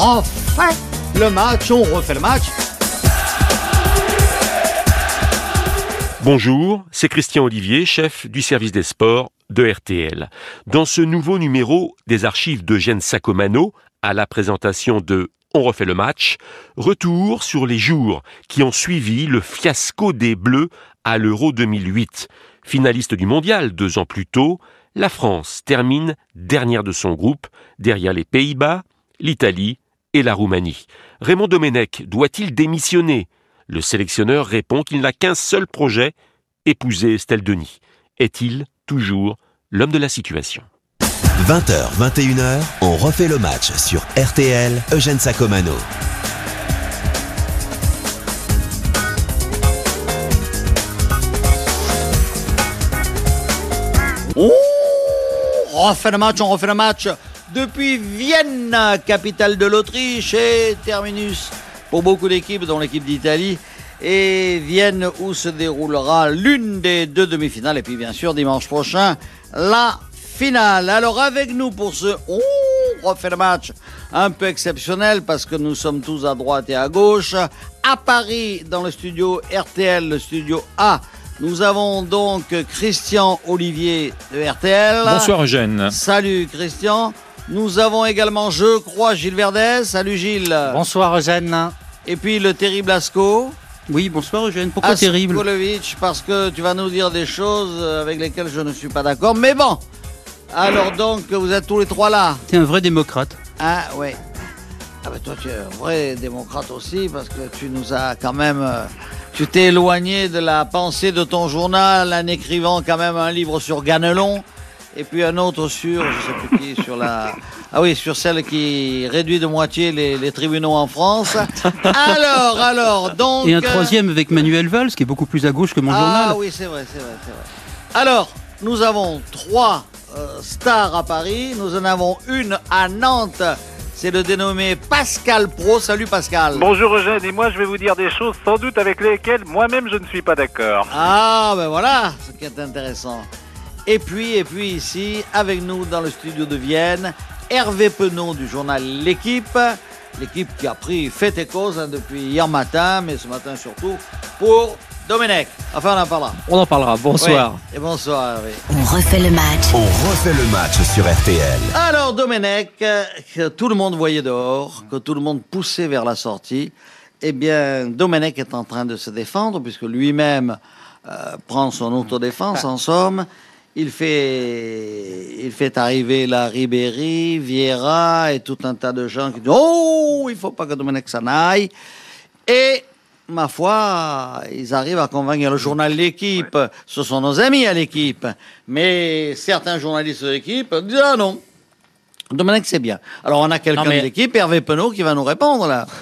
refait le match, on refait le match. Bonjour, c'est Christian Olivier, chef du service des sports de RTL. Dans ce nouveau numéro des archives d'Eugène Sacomano, à la présentation de On refait le match, retour sur les jours qui ont suivi le fiasco des Bleus à l'Euro 2008. Finaliste du mondial deux ans plus tôt, la France termine dernière de son groupe, derrière les Pays-Bas, l'Italie et la Roumanie. Raymond Domenech doit-il démissionner? Le sélectionneur répond qu'il n'a qu'un seul projet, épouser Estelle Denis. Est-il toujours l'homme de la situation? 20h, 21h, on refait le match sur RTL, Eugène Sacomano. On refait le match, on refait le match depuis Vienne, capitale de l'Autriche et terminus pour beaucoup d'équipes, dont l'équipe d'Italie et Vienne où se déroulera l'une des deux demi-finales et puis bien sûr dimanche prochain la finale. Alors avec nous pour ce on refait le match un peu exceptionnel parce que nous sommes tous à droite et à gauche à Paris dans le studio RTL, le studio A. Nous avons donc Christian Olivier de RTL. Bonsoir Eugène. Salut Christian. Nous avons également, je crois, Gilles Verdez. Salut Gilles. Bonsoir Eugène. Et puis le terrible Asco. Oui, bonsoir Eugène. Pourquoi terrible parce que tu vas nous dire des choses avec lesquelles je ne suis pas d'accord. Mais bon. Alors donc, vous êtes tous les trois là. T'es un vrai démocrate. Ah ouais. Ah ben toi tu es un vrai démocrate aussi parce que tu nous as quand même... euh, tu t'es éloigné de la pensée de ton journal en écrivant quand même un livre sur Ganelon et puis un autre sur, je sais plus qui, sur la... Ah oui, sur celle qui réduit de moitié les, les tribunaux en France. Alors, alors, donc... Et un troisième avec Manuel Valls, qui est beaucoup plus à gauche que mon ah journal. oui, c'est vrai, c'est vrai, c'est vrai. Alors, nous avons trois euh, stars à Paris. Nous en avons une à Nantes. C'est le dénommé Pascal Pro. Salut Pascal. Bonjour Eugène, et moi je vais vous dire des choses sans doute avec lesquelles moi-même je ne suis pas d'accord. Ah, ben voilà, ce qui est intéressant. Et puis, et puis ici, avec nous dans le studio de Vienne, Hervé Penaud du journal L'équipe. L'équipe qui a pris fait et cause hein, depuis hier matin, mais ce matin surtout, pour Domenech. Enfin, on en parlera. On en parlera. Bonsoir. Oui. Et bonsoir Hervé. On refait le match. On refait le match sur RTL. Alors Domenech, que tout le monde voyait dehors, que tout le monde poussait vers la sortie, eh bien Domenech est en train de se défendre puisque lui-même euh, prend son autodéfense en somme. Il fait, il fait arriver la Ribéry, Vieira et tout un tas de gens qui disent Oh, il faut pas que Domenech s'en aille. Et ma foi, ils arrivent à convaincre le journal L'équipe. Ce sont nos amis à l'équipe. Mais certains journalistes de l'équipe disent Ah non, Domenech, c'est bien. Alors, on a quelqu'un mais- de l'équipe, Hervé Penaud, qui va nous répondre là.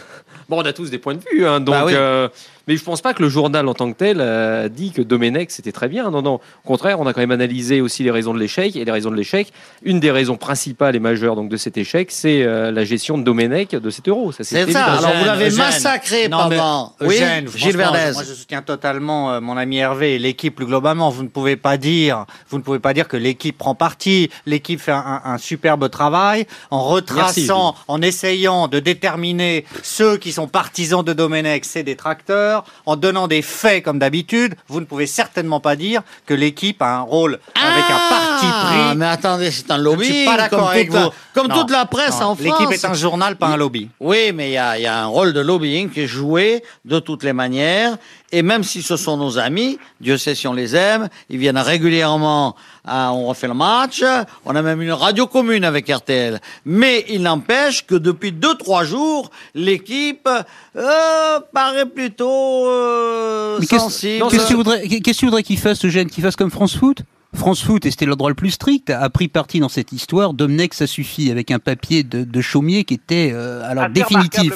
Bon, on a tous des points de vue, hein, donc. Bah oui. euh, mais je pense pas que le journal en tant que tel euh, a dit que Domenech c'était très bien. Non, non. Au contraire, on a quand même analysé aussi les raisons de l'échec et les raisons de l'échec. Une des raisons principales et majeures donc de cet échec, c'est euh, la gestion de Domenech de cet euro. Ça, C'est évident. ça. Alors, vous Eugène, l'avez Eugène. massacré Non, mais pendant. Eugène, oui, Gilles franchement, Verdez. Moi, je soutiens totalement euh, mon ami Hervé et l'équipe plus globalement. Vous ne pouvez pas dire, vous ne pouvez pas dire que l'équipe prend parti. L'équipe fait un, un- un superbe travail en retraçant, en essayant de déterminer ceux qui sont partisans de Domenech, ses détracteurs, en donnant des faits comme d'habitude. Vous ne pouvez certainement pas dire que l'équipe a un rôle avec un parti Ah, pris. mais attendez, c'est un Je ne lobby. suis pas d'accord comme avec toute la- vous. Comme Non, toute la presse non, en France. L'équipe est un journal, pas un lobby. Oui, mais il y a, il y a un rôle de lobbying qui est joué de toutes les manières. Et même si ce sont nos amis, Dieu sait si on les aime, ils viennent régulièrement à On refait le match. On a même une radio commune avec RTL. Mais il n'empêche que depuis deux, trois jours, l'équipe euh, paraît plutôt euh, Mais sensible. non, Qu'est-ce ça- que tu voudrais, qu'est-ce que tu voudrais qu'il fasse, Eugène Qu'il fasse comme France Foot? France Foot, et c'était l'endroit le plus strict, a pris parti dans cette histoire. Domenech, ça suffit, avec un papier de, de Chaumier qui était euh, alors Un définitif.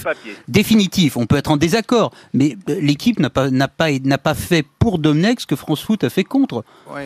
Définitif, on peut être en désaccord, mais euh, l'équipe n'a pas, n'a pas, n'a pas fait pour Domenech ce que France Foot a fait contre. Oui.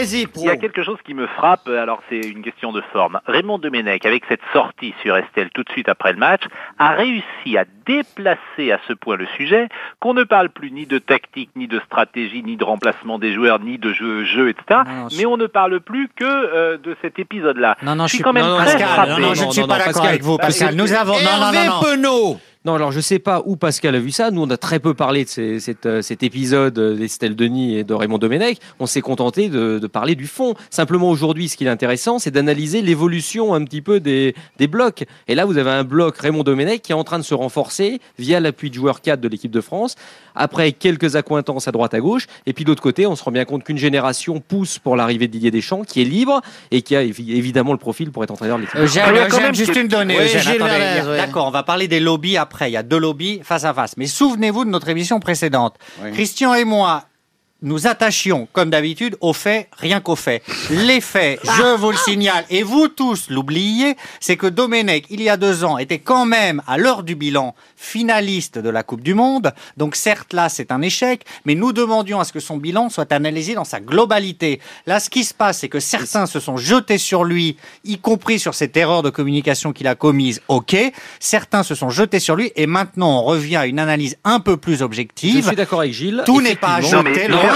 Allez-y. Il y a quelque chose qui me frappe, alors c'est une question de forme. Raymond Domenech, avec cette sortie sur Estelle tout de suite après le match, a réussi à déplacer à ce point le sujet qu'on ne parle plus ni de tactique, ni de stratégie, ni de remplacement des joueurs, ni de jeu, jeu etc. Non, non, mais on ne parle plus que euh, de cet épisode-là. Non, non, je suis quand même non, non, très Pascal, frappé. non, non, je ne suis non, pas d'accord avec vous, Pascal. Nous avons. Non, non, Hervé non, non. Penaud. Non, alors je sais pas où Pascal a vu ça. Nous, on a très peu parlé de ces- cet, euh, cet épisode d'Estelle Denis et de Raymond Domenech. On s'est contenté de, de parler du fond. Simplement, aujourd'hui, ce qui est intéressant, c'est d'analyser l'évolution un petit peu des, des blocs. Et là, vous avez un bloc Raymond Domenech qui est en train de se renforcer via l'appui de joueur 4 de l'équipe de France. Après quelques accointances à droite à gauche. Et puis, de l'autre côté, on se rend bien compte qu'une génération pousse pour l'arrivée de Didier Deschamps, qui est libre et qui a évi- évidemment le profil pour être entraîneur de l'équipe. Eugène, Il y a quand même juste une donnée. Oui. D'accord, on va parler des lobbies après. Il y a deux lobbies face à face. Mais souvenez-vous de notre émission précédente. Christian et moi, nous attachions, comme d'habitude, aux faits, rien qu'aux faits. Les faits, je vous le signale, et vous tous l'oubliez, c'est que Domenech, il y a deux ans, était quand même, à l'heure du bilan, finaliste de la Coupe du Monde. Donc certes, là, c'est un échec, mais nous demandions à ce que son bilan soit analysé dans sa globalité. Là, ce qui se passe, c'est que certains se sont jetés sur lui, y compris sur cette erreur de communication qu'il a commise, ok. Certains se sont jetés sur lui, et maintenant, on revient à une analyse un peu plus Je objective. suis d'accord avec Gilles. Tout n'est pas à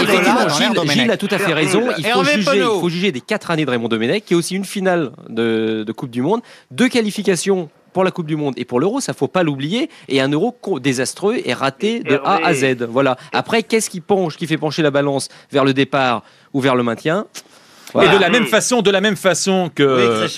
Effectivement, Gilles, a tout à fait raison. Il faut, juger, Penaud. il faut juger des quatre années de Raymond Domenech, qui est aussi une finale de, de Coupe du Monde, deux qualifications pour la Coupe du Monde et pour l'Euro, ça faut pas l'oublier, et un Euro désastreux et raté de A à Z. Voilà. Après, qu'est-ce qui penche, qui fait pencher la balance vers le départ ou vers le maintien? Et de la Mais- même façon, de la même façon que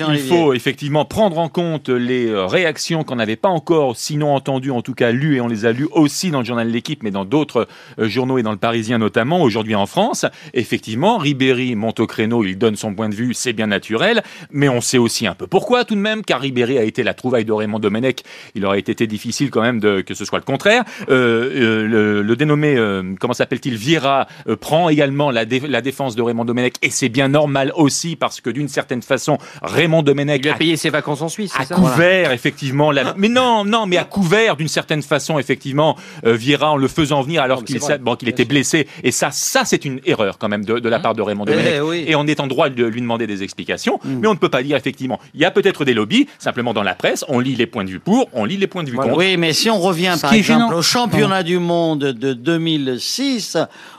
Oui, il faut effectivement prendre en compte les euh, réactions qu'on n'avait pas encore, sinon entendues, en tout cas lues, et on les a lues aussi dans le journal de l'équipe, mais dans d'autres euh, journaux et dans le Parisien notamment, aujourd'hui en France. Effectivement, Ribéry monte au créneau, il donne son point de vue, c'est bien naturel, mais on sait aussi un peu pourquoi tout de même, car Ribéry a été la trouvaille de Raymond Domenech. Il aurait été difficile quand même de, que ce soit le contraire. Euh, euh, le, le dénommé, euh, comment s'appelle-t-il, Vieira, prend également la, dé- la défense de Raymond Domenech, et c'est bien normal aussi parce que d'une certaine façon, Raymond Il Domenech lui a a payé ses vacances en Suisse, ça couvert effectivement la... mais non non mais à couvert d'une certaine façon effectivement euh, Vieira en le faisant venir alors qu'il bon, était blessé. Et ça ça c'est une erreur quand même de, de la part de Raymond Eh Domenech. oui. et on est en droit de lui demander des explications Mm. mais on ne peut pas dire effectivement il y a peut-être des lobbies simplement dans la presse on lit les points de vue pour on lit les points de vue contre. Oui, mais si on revient Ce par exemple gênant- au championnat du monde de 2006,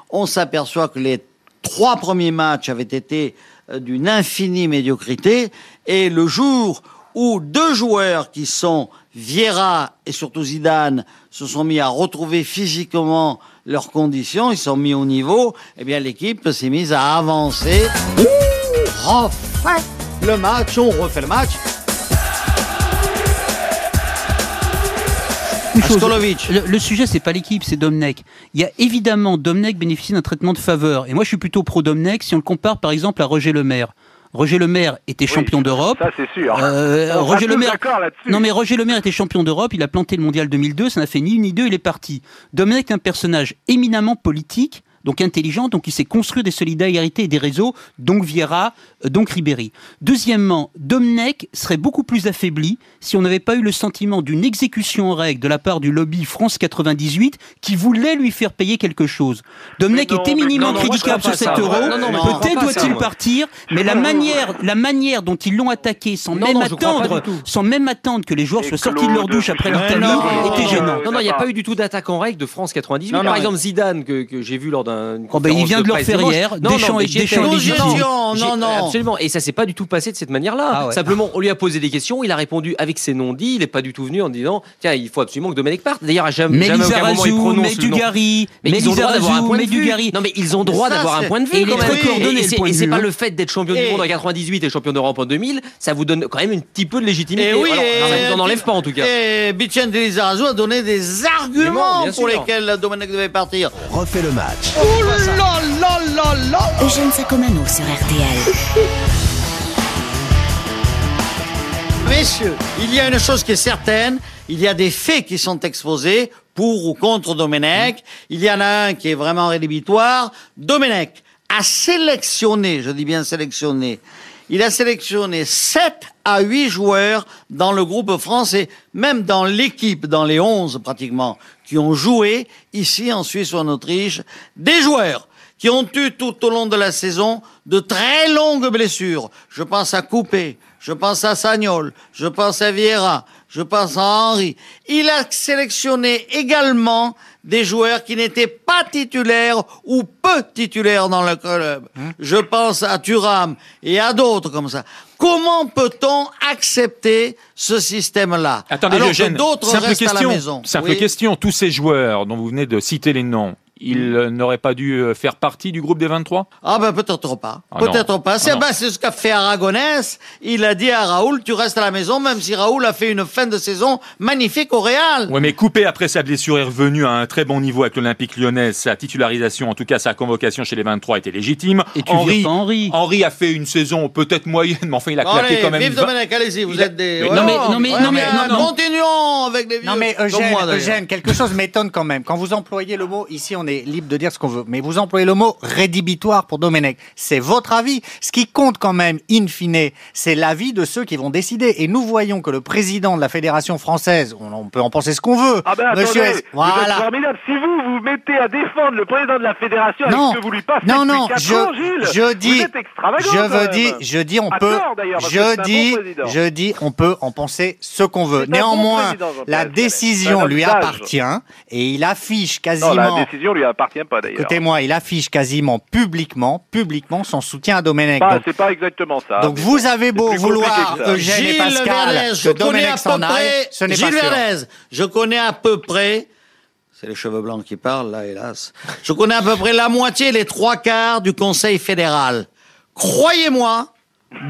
on s'aperçoit que les trois premiers matchs avaient été euh, d'une infinie médiocrité et le jour où deux joueurs qui sont Vieira et surtout Zidane se sont mis à retrouver physiquement leurs conditions, ils sont mis au niveau, eh bien l'équipe s'est mise à avancer. On refait le match, on refait le match. Une chose, Askolovic. le, le sujet, c'est pas l'équipe, c'est Domnech. Il y a évidemment, Domnech bénéficie d'un traitement de faveur. Et moi, je suis plutôt pro Domnech si on le compare par exemple à Roger Lemaire. Roger Lemaire était Oui, champion d'Europe. Ça, c'est sûr. Euh, On Roger Lemaire. Non mais Roger Lemaire était champion d'Europe, il a planté le mondial 2002, ça n'a fait ni une ni deux, il est parti. Dominique est un personnage éminemment politique, donc intelligent, donc il s'est construit des solidarités et des réseaux, donc Vieira, euh, donc Ribéry. Deuxièmement, Domnech serait beaucoup plus affaibli si on n'avait pas eu le sentiment d'une exécution en règle de la part du lobby France 98 qui voulait lui faire payer quelque chose. Non, est éminemment critiquable sur pas cet ça, euro. moi. Non, non, mais je crois Peut-être doit-il partir, mais la manière, la manière dont ils l'ont attaqué sans Non, même attendre, sans même attendre que les joueurs Et soient sortis de leur douche après non, était gênant. Non, non, il n'y a pas eu du tout d'attaque en règle de France 98. Non, non, Par exemple, Zidane, que j'ai vu lors d'un. Oh, ben, il vient de leur faire hier. Deschamps est- Deschamps est légitime. Non, non, non. Absolument. Et ça s'est pas du tout passé de cette manière-là. Ah ouais. Simplement, on lui a posé des questions, il a répondu avec ses non-dits. Il n'est pas du tout venu en disant tiens, il faut absolument que Domenech parte. D'ailleurs, à jamais, Mais jamais aucun moment il prononce mais le nom. Dugarry, Mais mais ils ont droit d'avoir un point de mais vue. Non, mais ils ont droit d'avoir un point de vue. Et c'est- de pas le fait d'être champion du monde en 98 et champion d'Europe en 2000, ça vous donne quand même un petit peu de légitimité. Et oui, Alors, et- ça vous en enlève pas en tout cas. Et Vicente Lizarazu a donné des arguments pour lesquels Domenech devait partir. Refait le match. Eugène Sacomano sur RTL. Messieurs, il y a une chose qui est certaine, il y a des faits qui sont exposés pour ou contre Domenech. Il y en a un qui est vraiment rédhibitoire. Domenech a sélectionné, je dis bien sélectionné, il a sélectionné 7 à 8 joueurs dans le groupe français, même dans l'équipe, dans les 11 pratiquement, qui ont joué ici en Suisse ou en Autriche, des joueurs qui ont eu tout au long de la saison de très longues blessures. Je pense à Coupé, je pense à Sagnol, je pense à Vieira, je pense à Henri. Il a sélectionné également des joueurs qui n'étaient pas titulaires ou peu titulaires dans le club. Hein Je pense à Thuram et à d'autres comme ça. Comment peut-on accepter ce système-là Attendez, alors que d'autres restent question. à la maison? Simple Oui. question. Tous ces joueurs dont vous venez de citer les noms, ils euh, n'auraient pas dû euh, faire partie du groupe des 23 Ah ben peut-être pas. Ah peut-être pas. C'est Ah ben, c'est ce qu'a fait Aragonès. Il a dit à Raoul, tu restes à la maison, même si Raoul a fait une fin de saison magnifique au Real. Ouais, mais Coupé, après sa blessure, est revenu à un très bon niveau avec l'Olympique lyonnais. Sa titularisation, en tout cas sa convocation chez les 23, était légitime. Et tu vires pas Henri. Henri a fait une saison peut-être moyenne, mais enfin, il a Bon, claqué allez, quand même. vive vingt- Domenech, allez-y, vous Il a- êtes des... Mais Ouais, non, mais- non, mais- ouais, non, mais- non, non. Continuons avec les vieux. Non mais Eugène, moi. Eugène, quelque chose m'étonne quand même. Quand vous employez le mot, ici on est libre de dire ce qu'on veut, mais vous employez le mot rédhibitoire pour Domenech. C'est votre avis. Ce qui compte quand même, in fine, c'est l'avis de ceux qui vont décider. Et nous voyons que le président de la Fédération française, on, on peut en penser ce qu'on veut, Ah ben Monsieur attendez, S. vous Voilà. formidable. Si vous vous mettez à défendre le président de la fédération avec Non, ce que vous lui passez non, non, je, ans, Gilles, je dis, je veux dire, je dis, on peut, je dis, je dis, on peut en penser ce qu'on veut. Bon Néanmoins, la décision lui appartient et il affiche quasiment. Lui appartient pas d'ailleurs. Écoutez-moi, il affiche quasiment publiquement, publiquement son soutien à Domenech. Bah, Donc, c'est pas exactement ça. donc vous avez beau vouloir, et Gilles Pascal, Vernet, je que connais Domenech à peu s'en aille, près. ce n'est Gilles pas sûr. Vernet, je connais à peu près. C'est les cheveux blancs qui parlent, là, hélas. Je connais à peu près la moitié, les trois quarts du Conseil fédéral. Croyez-moi,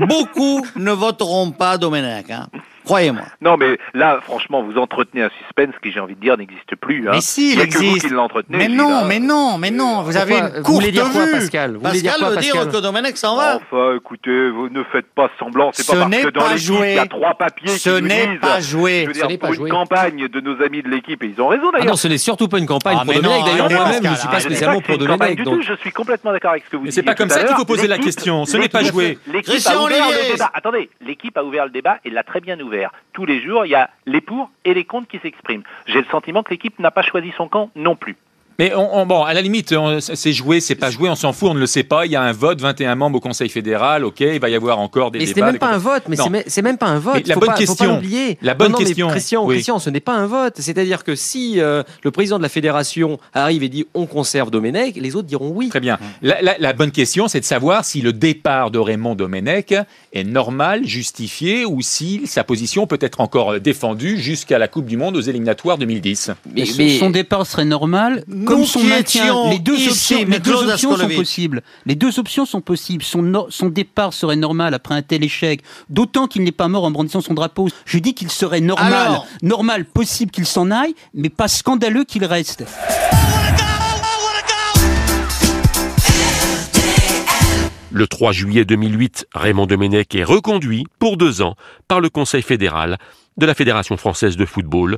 beaucoup ne voteront pas Domenech. Hein. Croyez-moi. Non, mais là, franchement, vous entretenez un suspense qui, j'ai envie de dire, n'existe plus. Hein. Mais si, il que vous existe. qui l'entretenez. Mais non, mais non, mais non. Vous avez une Vous courte voulez dire quoi, vue. Pascal Vous voulez dire Pascal quoi, veut dire Pascal que Domenech s'en va. Enfin, écoutez, vous ne faites pas semblant. C'est Ce pas parce n'est que dans pas l'équipe, joué. il y a trois papiers Ce n'est pas joué. Je veux Ce dire, n'est pas pour joué. une campagne de nos amis de l'équipe, et ils ont raison Ah d'ailleurs. non, ce n'est surtout pas une campagne Ah, pour Domenech. D'ailleurs, moi-même, je ne suis pas spécialement pour Domenech. du donc- tout, je suis complètement d'accord avec ce que vous Mais dites. c'est pas comme ça qu'il faut poser la question. Ce n'est pas joué. L'équipe a Christian ouvert Olivier. le débat. Attendez, l'équipe a ouvert le débat et l'a très bien ouvert. Tous les jours, il y a les pour et les contre qui s'expriment. J'ai le sentiment que l'équipe n'a pas choisi son camp non plus. Mais on, on- bon, à la limite, c'est joué, c'est pas joué, on s'en fout, on ne le sait pas. Il y a un vote, 21 membres au Conseil fédéral, ok, il va y avoir encore des Mais débats. c'était même pas un vote, mais c'est même- pas un vote. Mais la faut bonne pas, faut pas question, l'oublier. la bonne Non, non, mais question, Christian, oui. Christian, ce n'est pas un vote. C'est-à-dire que si euh, le président de la fédération arrive et dit on conserve Domenech, les autres diront oui. Très bien. La, la- la bonne question, c'est de savoir si le départ de Raymond Domenech est normal, justifié, ou si sa position peut être encore défendue jusqu'à la Coupe du Monde aux éliminatoires 2010. Mais, Son- mais- son départ serait normal, comme son maintien. Les deux options, mais les deux Claude options sont possibles. Les deux options sont possibles. Son, no- son départ serait normal après un tel échec, d'autant qu'il n'est pas mort en brandissant son drapeau. Je dis qu'il serait normal, Alors normal, possible qu'il s'en aille, mais pas scandaleux qu'il reste. Le 3 juillet 2008, Raymond Domenech est reconduit pour deux ans par le Conseil fédéral de la Fédération française de football.